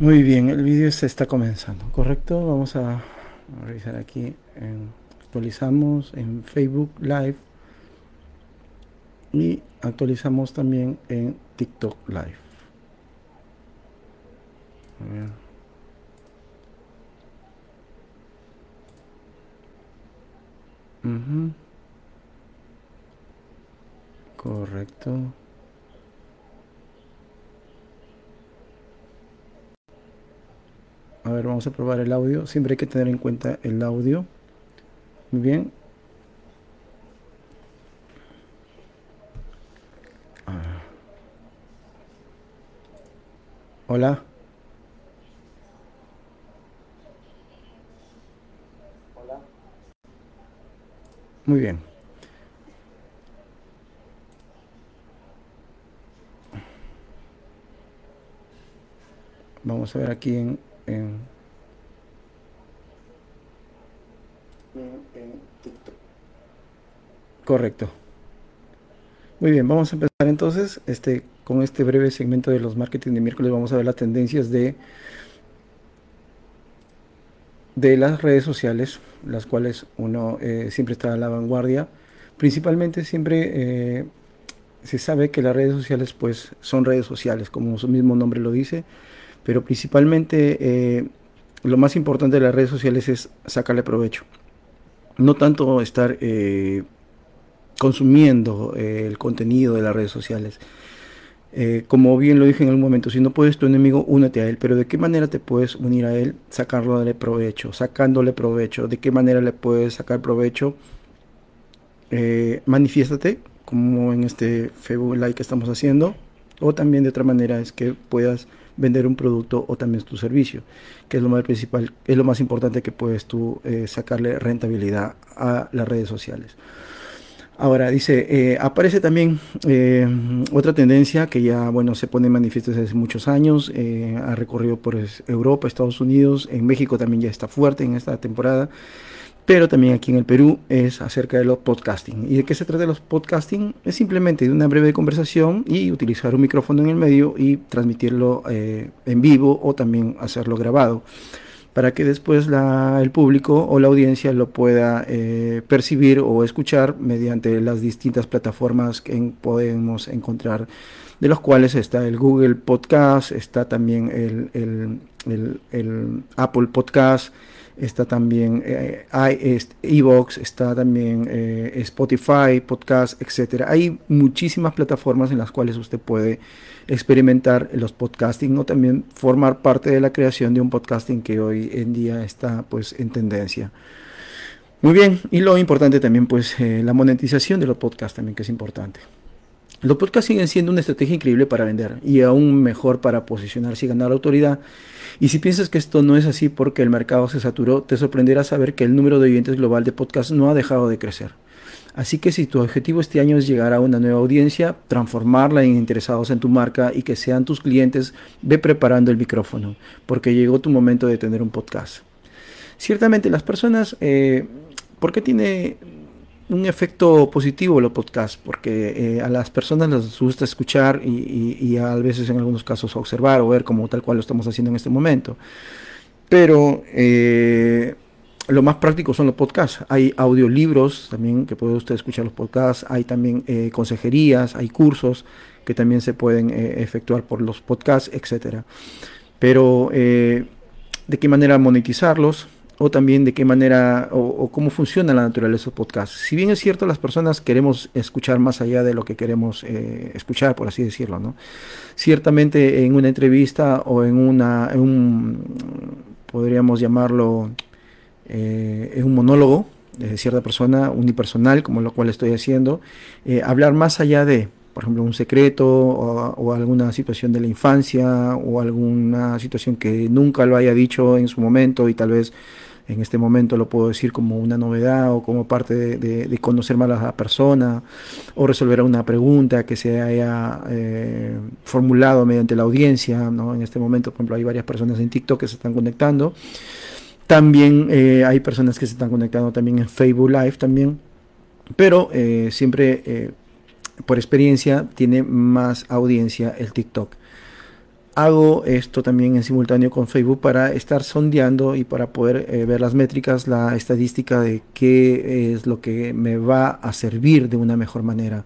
Muy bien, el vídeo se está comenzando, ¿correcto? Vamos a revisar aquí, en, actualizamos en Facebook Live y actualizamos también en TikTok Live. Correcto. A ver, vamos a probar el audio. Siempre hay que tener en cuenta el audio. Muy bien. Ah. Hola. Hola. Muy bien. Vamos a ver aquí en en, TikTok. Correcto. Muy bien, vamos a empezar entonces este, con este breve segmento de los marketing de miércoles. Vamos a ver las tendencias de, de las redes sociales, las cuales uno eh, siempre está a la vanguardia. Principalmente siempre eh, se sabe que las redes sociales pues son redes sociales, como su mismo nombre lo dice pero principalmente eh, lo más importante de las redes sociales es sacarle provecho. No tanto estar eh, consumiendo eh, el contenido de las redes sociales. como bien lo dije en algún momento, si no puedes tu enemigo, únete a él. Pero ¿de qué manera te puedes unir a él? Sacarle provecho, sacándole provecho. ¿De qué manera le puedes sacar provecho? manifiéstate, como en este Facebook Live que estamos haciendo. O también de otra manera es que puedas vender un producto o también tu servicio, que es lo más principal, es lo más importante que puedes tú eh, sacarle rentabilidad a las redes sociales. Ahora dice, eh, aparece también eh, otra tendencia que ya bueno se pone manifiesto desde hace muchos años, ha recorrido por Europa, Estados Unidos, en México también ya está fuerte en esta temporada, pero también aquí en el Perú es acerca de los podcasting. ¿Y de qué se trata los podcasting? Es simplemente de una breve conversación y utilizar un micrófono en el medio y transmitirlo eh, en vivo o también hacerlo grabado para que después el público o la audiencia lo pueda eh, percibir o escuchar mediante las distintas plataformas que podemos encontrar, de los cuales está el Google Podcast, está también el, el Apple Podcast, está también eh, Evox, está también eh, Spotify, podcast, etcétera. Hay muchísimas plataformas en las cuales usted puede experimentar los podcasting o también formar parte de la creación de un podcasting que hoy en día está pues en tendencia. Muy bien, y lo importante también pues eh, la monetización de los podcasts también que es importante. Los podcasts siguen siendo una estrategia increíble para vender y aún mejor para posicionarse y ganar autoridad. Y si piensas que esto no es así porque el mercado se saturó, te sorprenderá saber que el número de oyentes global de podcasts no ha dejado de crecer. Así que si tu objetivo este año es llegar a una nueva audiencia, transformarla en interesados en tu marca y que sean tus clientes, ve preparando el micrófono, porque llegó tu momento de tener un podcast. Ciertamente las personas, eh, ¿por qué tiene un efecto positivo los podcasts, porque eh, a las personas les gusta escuchar y, a veces en algunos casos observar o ver como tal cual lo estamos haciendo en este momento. Pero eh, lo más práctico son los podcasts. Hay audiolibros también que puede usted escuchar los podcasts, hay también eh, consejerías, hay cursos que también se pueden efectuar por los podcasts, etcétera. Pero de qué manera monetizarlos, o también de qué manera o, cómo funciona la naturaleza de podcast. Si bien es cierto, las personas queremos escuchar más allá de lo que queremos eh, escuchar, por así decirlo, ¿no? Ciertamente en una entrevista o en, una, un, podríamos llamarlo, eh, en un monólogo de cierta persona, unipersonal, como lo cual estoy haciendo, eh, hablar más allá de, por ejemplo, un secreto o, alguna situación de la infancia o alguna situación que nunca lo haya dicho en su momento y tal vez en este momento lo puedo decir como una novedad o como parte de, conocer más a la persona o resolver una pregunta que se haya eh, formulado mediante la audiencia. ¿no? En este momento, por ejemplo, hay varias personas en TikTok que se están conectando. También eh, hay personas que se están conectando también en Facebook Live también. Pero eh, siempre, por experiencia, tiene más audiencia el TikTok. Hago esto también en simultáneo con Facebook para estar sondeando y para poder eh, ver las métricas, la estadística de qué es lo que me va a servir de una mejor manera.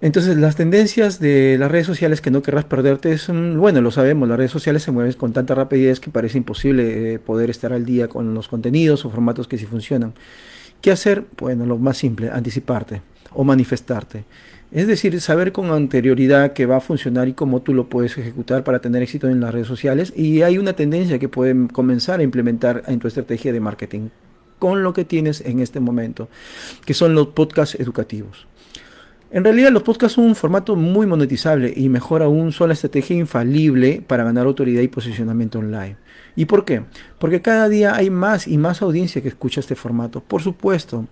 Entonces, las tendencias de las redes sociales que no querrás perderte son, bueno, lo sabemos, las redes sociales se mueven con tanta rapidez que parece imposible eh, poder estar al día con los contenidos o formatos que sí funcionan. ¿Qué hacer? Bueno, lo más simple, anticiparte o manifestarte. Es decir, saber con anterioridad que va a funcionar y cómo tú lo puedes ejecutar para tener éxito en las redes sociales. Y hay una tendencia que pueden comenzar a implementar en tu estrategia de marketing con lo que tienes en este momento, que son los podcasts educativos. En realidad los podcasts son un formato muy monetizable y mejor aún son la estrategia infalible para ganar autoridad y posicionamiento online. ¿Y por qué? Porque cada día hay más y más audiencia que escucha este formato. Por supuesto,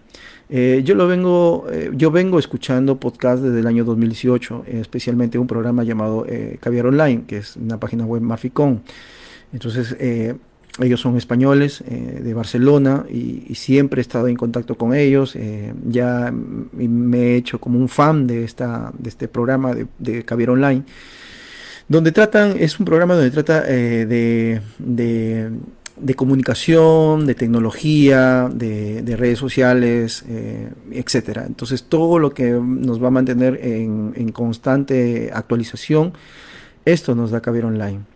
eh, yo lo vengo, eh, yo vengo escuchando podcasts desde el año 2018, especialmente un programa llamado eh, Caviar Online, que es una página web Marficón. Entonces, ellos son españoles eh, de Barcelona y, siempre he estado en contacto con ellos. Eh, ya me he hecho como un fan de, esta, de este programa de, de Caviar Online, donde tratan, es un programa donde trata eh, de, de, comunicación, de tecnología, de, redes sociales, etcétera. Entonces todo lo que nos va a mantener en, en constante actualización, esto nos da Caviar Online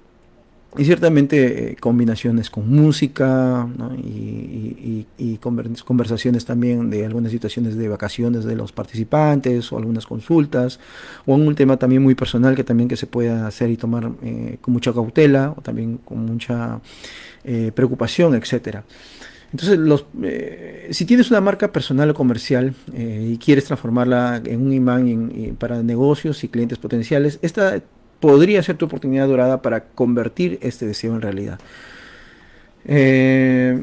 y ciertamente eh, combinaciones con música y, conversaciones también de algunas situaciones de vacaciones de los participantes o algunas consultas o un tema también muy personal que también que se puede hacer y tomar eh, con mucha cautela o también con mucha eh, preocupación, etcétera. Entonces, los, si tienes una marca personal o comercial y quieres transformarla en un imán para negocios y clientes potenciales, esta podría ser tu oportunidad dorada para convertir este deseo en realidad. Eh,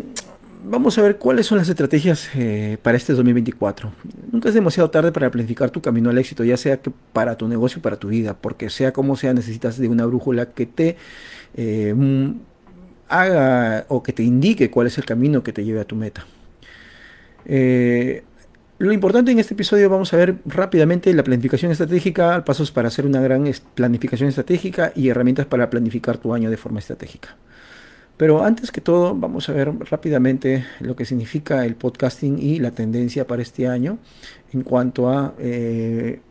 vamos a ver cuáles son las estrategias eh, para este 2024. Nunca es demasiado tarde para planificar tu camino al éxito, ya sea que para tu negocio o para tu vida, porque sea como sea, necesitas de una brújula que te eh, haga o que te indique cuál es el camino que te lleve a tu meta. Lo importante en este episodio vamos a ver rápidamente la planificación estratégica, pasos para hacer una gran planificación estratégica y herramientas para planificar tu año de forma estratégica. Pero antes que todo vamos a ver rápidamente lo que significa el podcasting y la tendencia para este año en cuanto a eh,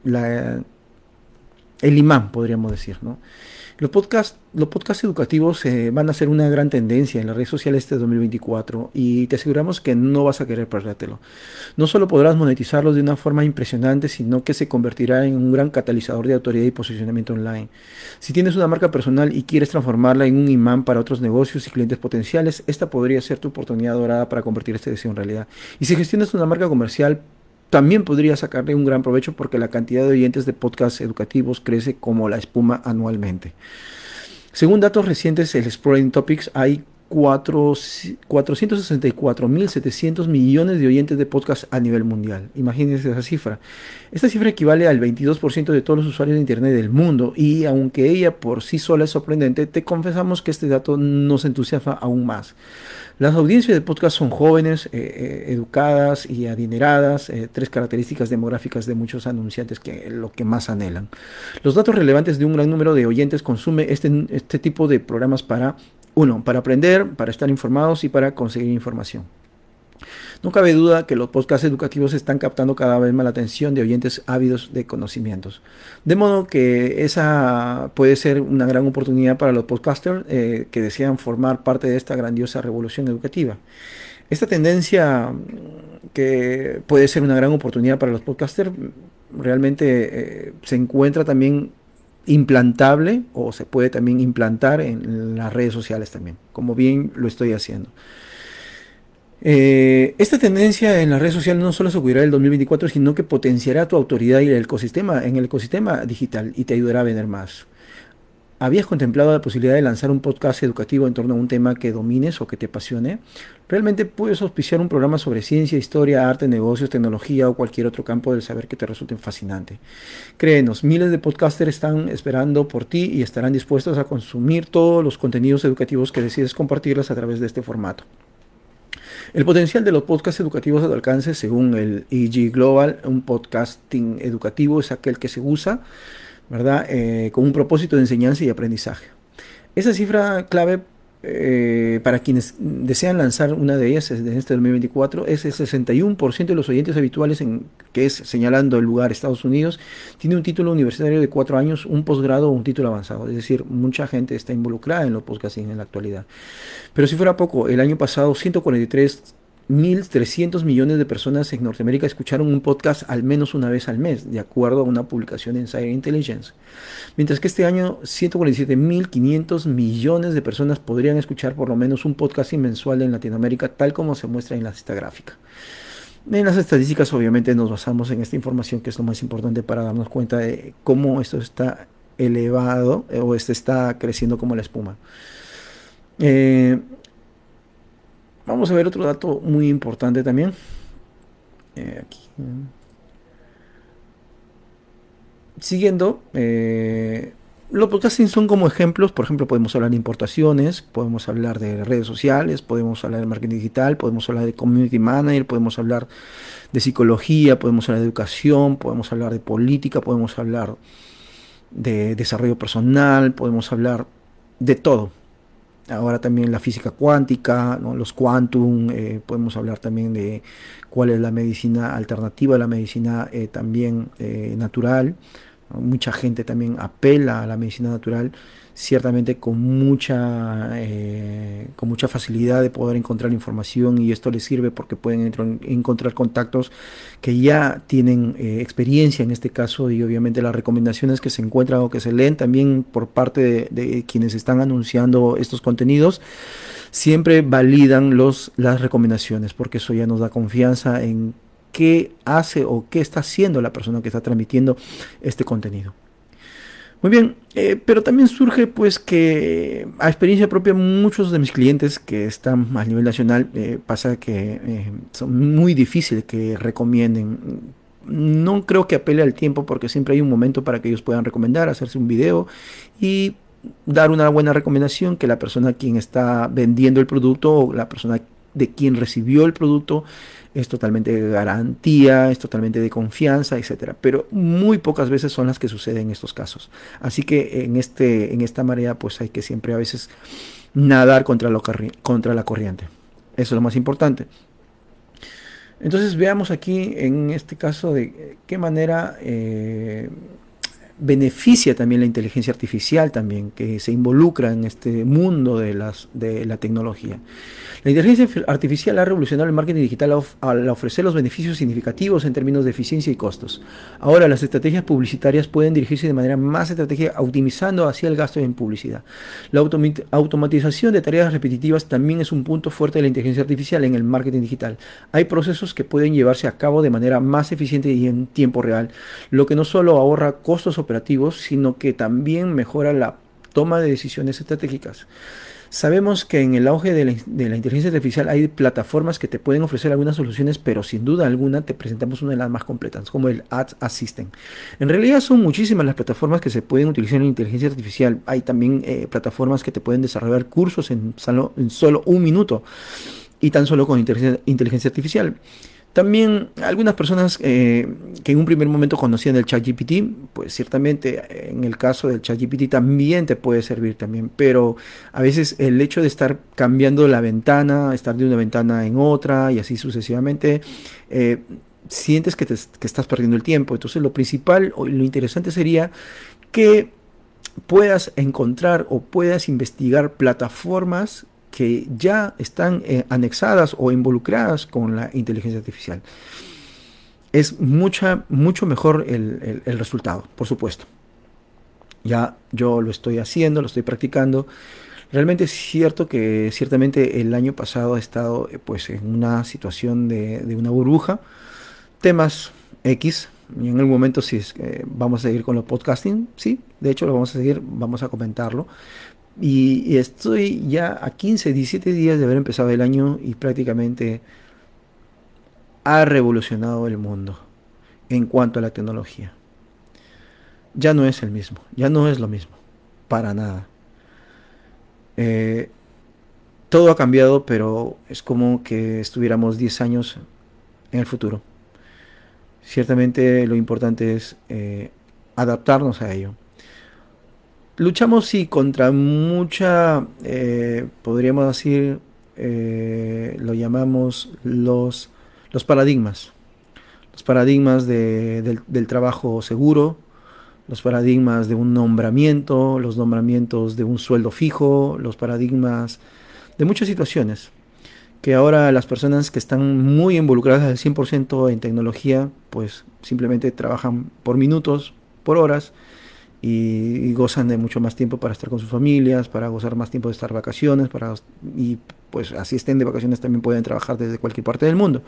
el imán, podríamos decir. ¿no? Los podcasts, los podcasts educativos eh, van a ser una gran tendencia en las redes sociales este 2024 y te aseguramos que no vas a querer perdértelo. No solo podrás monetizarlos de una forma impresionante, sino que se convertirá en un gran catalizador de autoridad y posicionamiento online. Si tienes una marca personal y quieres transformarla en un imán para otros negocios y clientes potenciales, esta podría ser tu oportunidad dorada para convertir este deseo en realidad. Y si gestionas una marca comercial, también podría sacarle un gran provecho porque la cantidad de oyentes de podcasts educativos crece como la espuma anualmente. Según datos recientes el Exploring Topics, hay 464.700 millones de oyentes de podcast a nivel mundial. Imagínense esa cifra. Esta cifra equivale al 22% de todos los usuarios de Internet del mundo y aunque ella por sí sola es sorprendente, te confesamos que este dato nos entusiasma aún más. Las audiencias de podcast son jóvenes, eh, eh, educadas y adineradas, eh, tres características demográficas de muchos anunciantes que lo que más anhelan. Los datos relevantes de un gran número de oyentes consume este, este tipo de programas para uno, para aprender, para estar informados y para conseguir información. No cabe duda que los podcasts educativos están captando cada vez más la atención de oyentes ávidos de conocimientos. De modo que esa puede ser una gran oportunidad para los podcasters eh, que desean formar parte de esta grandiosa revolución educativa. Esta tendencia que puede ser una gran oportunidad para los podcasters realmente eh, se encuentra también implantable o se puede también implantar en las redes sociales también, como bien lo estoy haciendo. Eh, esta tendencia en las redes sociales no solo se ocurrirá el 2024, sino que potenciará tu autoridad y el ecosistema, en el ecosistema digital y te ayudará a vender más. ¿Habías contemplado la posibilidad de lanzar un podcast educativo en torno a un tema que domines o que te apasione? Realmente puedes auspiciar un programa sobre ciencia, historia, arte, negocios, tecnología o cualquier otro campo del saber que te resulte fascinante. Créenos, miles de podcasters están esperando por ti y estarán dispuestos a consumir todos los contenidos educativos que decides compartirlas a través de este formato. El potencial de los podcasts educativos a tu alcance, según el EG Global, un podcasting educativo es aquel que se usa ¿verdad? Eh, con un propósito de enseñanza y aprendizaje. Esa cifra clave eh, para quienes desean lanzar una de ellas en este 2024 es el 61% de los oyentes habituales en que es señalando el lugar Estados Unidos tiene un título universitario de cuatro años, un posgrado o un título avanzado. Es decir, mucha gente está involucrada en los podcasting en la actualidad. Pero si fuera poco, el año pasado 143 1.300 millones de personas en Norteamérica escucharon un podcast al menos una vez al mes, de acuerdo a una publicación de Insider Intelligence. Mientras que este año 147.500 millones de personas podrían escuchar por lo menos un podcast mensual en Latinoamérica, tal como se muestra en la cita gráfica. En las estadísticas obviamente nos basamos en esta información que es lo más importante para darnos cuenta de cómo esto está elevado eh, o este está creciendo como la espuma. Eh, Vamos a ver otro dato muy importante también. Eh. Siguiendo, eh, los podcasting son como ejemplos, por ejemplo, podemos hablar de importaciones, podemos hablar de redes sociales, podemos hablar de marketing digital, podemos hablar de community manager, podemos hablar de psicología, podemos hablar de educación, podemos hablar de política, podemos hablar de desarrollo personal, podemos hablar de todo ahora también la física cuántica, los quantum, eh, podemos hablar también de cuál es la medicina alternativa, la medicina eh, también eh, natural. Mucha gente también apela a la medicina natural ciertamente con mucha, eh, con mucha facilidad de poder encontrar información y esto les sirve porque pueden encontrar contactos que ya tienen eh, experiencia en este caso y obviamente las recomendaciones que se encuentran o que se leen también por parte de, quienes están anunciando estos contenidos siempre validan los, las recomendaciones porque eso ya nos da confianza en qué hace o qué está haciendo la persona que está transmitiendo este contenido. Muy bien, eh, pero también surge pues que a experiencia propia muchos de mis clientes que están a nivel nacional eh, pasa que eh, son muy difíciles que recomienden. No creo que apele al tiempo porque siempre hay un momento para que ellos puedan recomendar, hacerse un video y dar una buena recomendación que la persona quien está vendiendo el producto o la persona de quien recibió el producto es totalmente de garantía, es totalmente de confianza, etcétera. Pero muy pocas veces son las que suceden estos casos. Así que en, este, en esta marea, pues hay que siempre a veces nadar contra, contra la corriente. Eso es lo más importante. Entonces veamos aquí en este caso de qué manera eh, beneficia también la inteligencia artificial también, que se involucra en este mundo de, las, de la tecnología. La inteligencia artificial ha revolucionado el marketing digital al ofrecer los beneficios significativos en términos de eficiencia y costos. Ahora las estrategias publicitarias pueden dirigirse de manera más estratégica optimizando hacia el gasto en publicidad. La automatización de tareas repetitivas también es un punto fuerte de la inteligencia artificial en el marketing digital. Hay procesos que pueden llevarse a cabo de manera más eficiente y en tiempo real, lo que no solo ahorra costos sino que también mejora la toma de decisiones estratégicas. Sabemos que en el auge de la, inteligencia artificial hay plataformas que te pueden ofrecer algunas soluciones, pero sin duda alguna te presentamos una de las más completas, como el Ads Assistant. En realidad son muchísimas las plataformas que se pueden utilizar en inteligencia artificial. Hay también eh, plataformas que te pueden desarrollar cursos en solo, en solo un minuto y tan solo con inteligencia artificial. También algunas personas eh, que en un primer momento conocían el ChatGPT, pues ciertamente en el caso del ChatGPT también te puede servir también, pero a veces el hecho de estar cambiando la ventana, estar de una ventana en otra y así sucesivamente, eh, sientes que, que estás perdiendo el tiempo. Entonces lo principal o lo interesante sería que puedas encontrar o puedas investigar plataformas que ya están eh, anexadas o involucradas con la inteligencia artificial. Es mucha, mucho mejor el, resultado, por supuesto. Ya yo lo estoy haciendo, lo estoy practicando. Realmente es cierto que ciertamente el año pasado he estado eh, pues en una situación de, una burbuja. Temas X, y en el momento si es, vamos a seguir con los podcasting, sí, de hecho lo vamos a seguir, vamos a comentarlo, y, estoy ya a 15, 17 días de haber empezado el año y prácticamente ha revolucionado el mundo en cuanto a la tecnología. Ya no es el mismo, ya no es lo mismo, para nada. Eh, todo ha cambiado, pero es como que estuviéramos 10 años en el futuro. Ciertamente lo importante es eh, adaptarnos a ello. Luchamos sí contra mucha, eh, podríamos decir, eh, lo llamamos los, los paradigmas. Los paradigmas del, del trabajo seguro, los paradigmas de un nombramiento, los nombramientos de un sueldo fijo, los paradigmas de muchas situaciones que ahora las personas que están muy involucradas al 100% en tecnología, pues simplemente trabajan por minutos, por horas, y, gozan de mucho más tiempo para estar con sus familias, para gozar más tiempo de estar vacaciones, para, y pues así estén de vacaciones también pueden trabajar desde cualquier parte del mundo.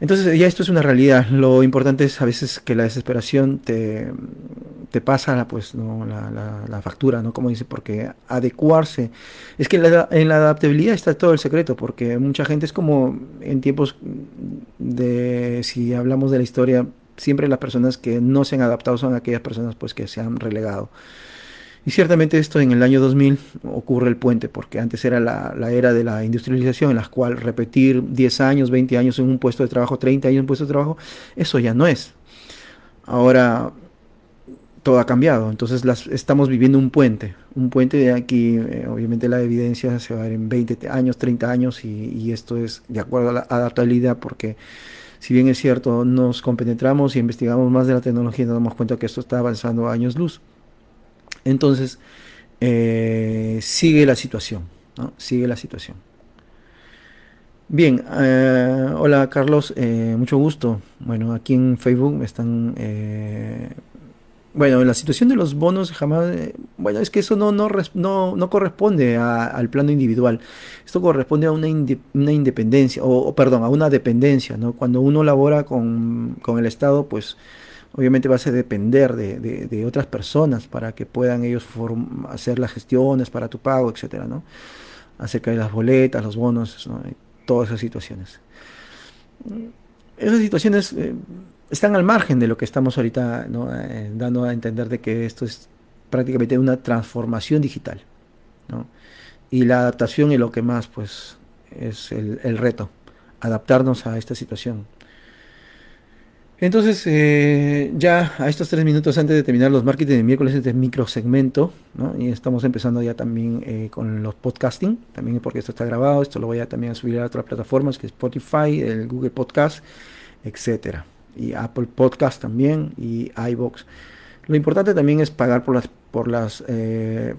Entonces ya esto es una realidad. Lo importante es a veces que la desesperación te, te pasa pues, ¿no? la, la, factura, ¿no? Como dice, porque adecuarse. Es que en la adaptabilidad está todo el secreto, porque mucha gente es como en tiempos de, si hablamos de la historia, siempre las personas que no se han adaptado son aquellas personas pues que se han relegado. Y ciertamente esto en el año 2000 ocurre el puente, porque antes era la, era de la industrialización, en la cual repetir 10 años, 20 años en un puesto de trabajo, 30 años en un puesto de trabajo, eso ya no es. Ahora todo ha cambiado, entonces las, estamos viviendo un puente, un puente de aquí, eh, obviamente la evidencia se va a ver en 20 años, 30 años, y, y esto es de acuerdo a la adaptabilidad, porque si bien es cierto, nos compenetramos y investigamos más de la tecnología y nos damos cuenta que esto está avanzando a años luz. Entonces, eh, sigue la situación. Sigue la situación. Bien, eh, hola Carlos, eh, mucho gusto. Bueno, aquí en Facebook me están bueno, la situación de los bonos jamás, eh, bueno, es que eso no, no, no, corresponde al plano individual. Esto corresponde a una, una independencia, o, perdón, a una dependencia, ¿no? Cuando uno labora con, el Estado, pues obviamente vas a depender de, otras personas para que puedan ellos hacer las gestiones para tu pago, etcétera, ¿no? Acerca de las boletas, los bonos, todas esas situaciones. Esas situaciones... Eh, están al margen de lo que estamos ahorita eh, dando a entender de que esto es prácticamente una transformación digital. Y la adaptación es lo que más pues es el, reto, adaptarnos a esta situación. Entonces, eh, ya a estos tres minutos antes de terminar los marketing de miércoles, este microsegmento, ¿no? y estamos empezando ya también eh, con los podcasting, también porque esto está grabado, esto lo voy a también subir a otras plataformas, que es Spotify, el Google Podcast, etcétera y Apple Podcast también y iBox. Lo importante también es pagar por las por las eh,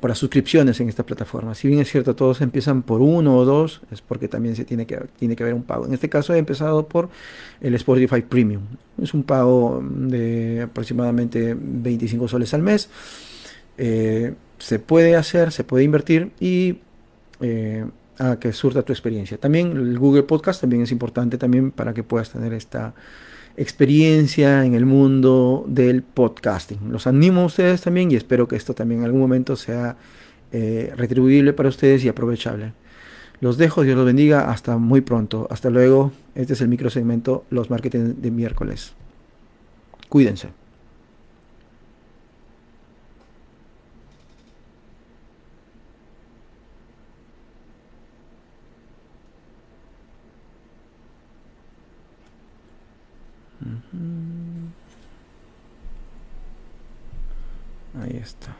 por las suscripciones en esta plataforma. Si bien es cierto todos empiezan por uno o dos, es porque también se tiene que tiene que haber un pago. En este caso he empezado por el Spotify Premium. Es un pago de aproximadamente 25 soles al mes. Eh, se puede hacer, se puede invertir y eh, a que surta tu experiencia. También el Google Podcast también es importante también para que puedas tener esta experiencia en el mundo del podcasting. Los animo a ustedes también y espero que esto también en algún momento sea eh, retribuible para ustedes y aprovechable. Los dejo, Dios los bendiga, hasta muy pronto. Hasta luego. Este es el microsegmento Los Marketing de miércoles. Cuídense. Ahí está.